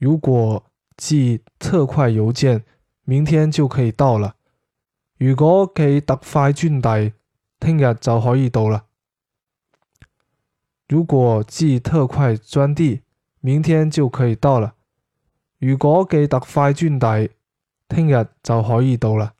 如果寄特快邮件，明天就可以到了。如果寄特快专递，听日就可以到了。如果寄特快专递，明天就可以到了。如果寄特快专递，听日就可以到了。